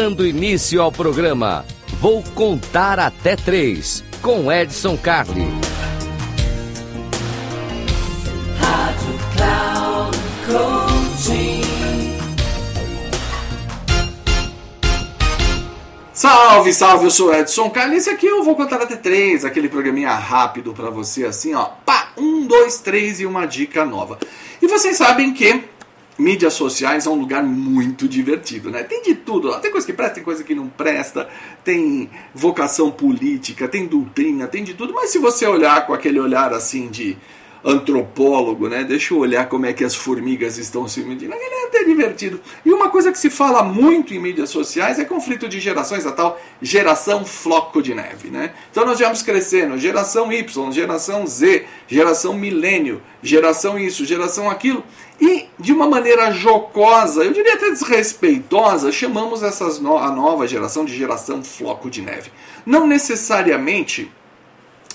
Dando início ao programa, vou contar até três com Edson Carli. Salve, salve, eu sou Edson Carli. Esse aqui eu vou contar até três, aquele programinha rápido pra você, assim, ó. Pá, um, dois, três e uma dica nova. E vocês sabem que mídias sociais é um lugar muito divertido, né? Tem de tudo, tem coisa que presta, tem coisa que não presta, tem vocação política, tem doutrina, tem de tudo, mas se você olhar com aquele olhar assim de antropólogo, né? Deixa eu olhar como é que as formigas estão se medindo. É até divertido. E uma coisa que se fala muito em mídias sociais é conflito de gerações, a tal geração floco de neve, né? Então nós vamos crescendo, geração Y, geração Z, geração milênio, geração isso, geração aquilo. E de uma maneira jocosa, eu diria até desrespeitosa, chamamos essas no a nova geração de geração floco de neve. Não necessariamente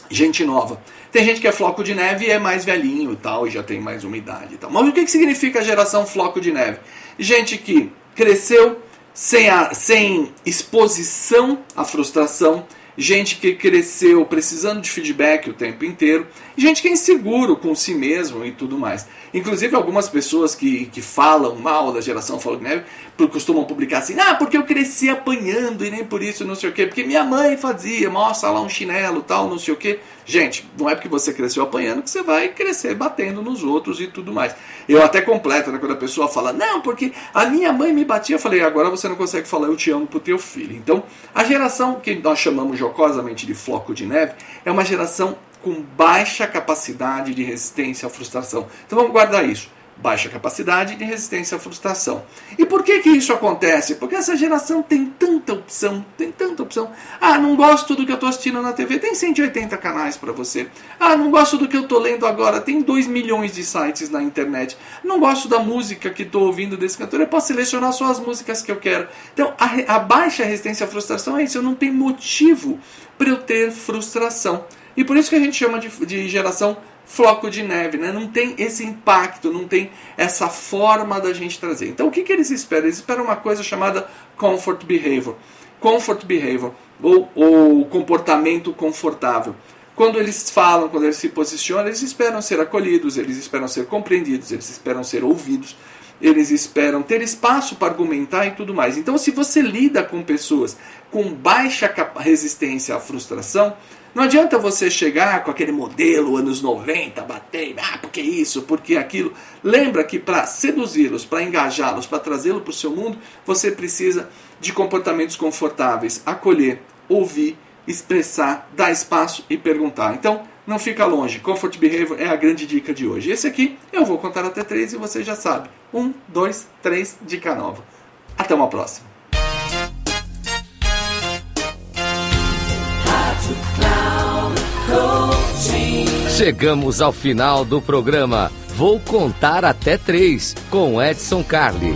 gente nova. Tem gente que é floco de neve e é mais velhinho e tal, e já tem mais uma idade tal. Mas o que, que significa a geração floco de neve? Gente que cresceu sem, a, sem exposição à frustração, gente que cresceu precisando de feedback o tempo inteiro, gente que é inseguro com si mesmo e tudo mais. Inclusive, algumas pessoas que, que falam mal da geração Floco de costumam publicar assim: ah, porque eu cresci apanhando e nem por isso não sei o quê, porque minha mãe fazia, mostra lá um chinelo tal, não sei o quê. Gente, não é porque você cresceu apanhando que você vai crescer batendo nos outros e tudo mais. Eu até completo, né, quando a pessoa fala, não, porque a minha mãe me batia, eu falei, agora você não consegue falar eu te amo pro teu filho. Então, a geração que nós chamamos jocosamente de floco de neve é uma geração com baixa capacidade de resistência à frustração. Então vamos guardar isso. Baixa capacidade de resistência à frustração. E por que, que isso acontece? Porque essa geração tem tanta opção, tem tanta opção. Ah, não gosto do que eu estou assistindo na TV, tem 180 canais para você. Ah, não gosto do que eu estou lendo agora, tem 2 milhões de sites na internet. Não gosto da música que estou ouvindo desse cantor, eu posso selecionar só as músicas que eu quero. Então, a, a baixa resistência à frustração é isso, eu não tenho motivo para eu ter frustração. E por isso que a gente chama de, de geração floco de neve, né? não tem esse impacto, não tem essa forma da gente trazer. Então o que, que eles esperam? Eles esperam uma coisa chamada comfort behavior. Comfort behavior, ou, ou comportamento confortável. Quando eles falam, quando eles se posicionam, eles esperam ser acolhidos, eles esperam ser compreendidos, eles esperam ser ouvidos, eles esperam ter espaço para argumentar e tudo mais. Então, se você lida com pessoas com baixa resistência à frustração, não adianta você chegar com aquele modelo anos 90, bater, ah, porque isso, porque aquilo. Lembra que para seduzi-los, para engajá-los, para trazê-los para o seu mundo, você precisa de comportamentos confortáveis, acolher, ouvir, expressar, dar espaço e perguntar. Então, não fica longe. Comfort Behavior é a grande dica de hoje. Esse aqui eu vou contar até três e você já sabe. Um, dois, três, dica nova. Até uma próxima. Chegamos ao final do programa. Vou contar até três com Edson Carli.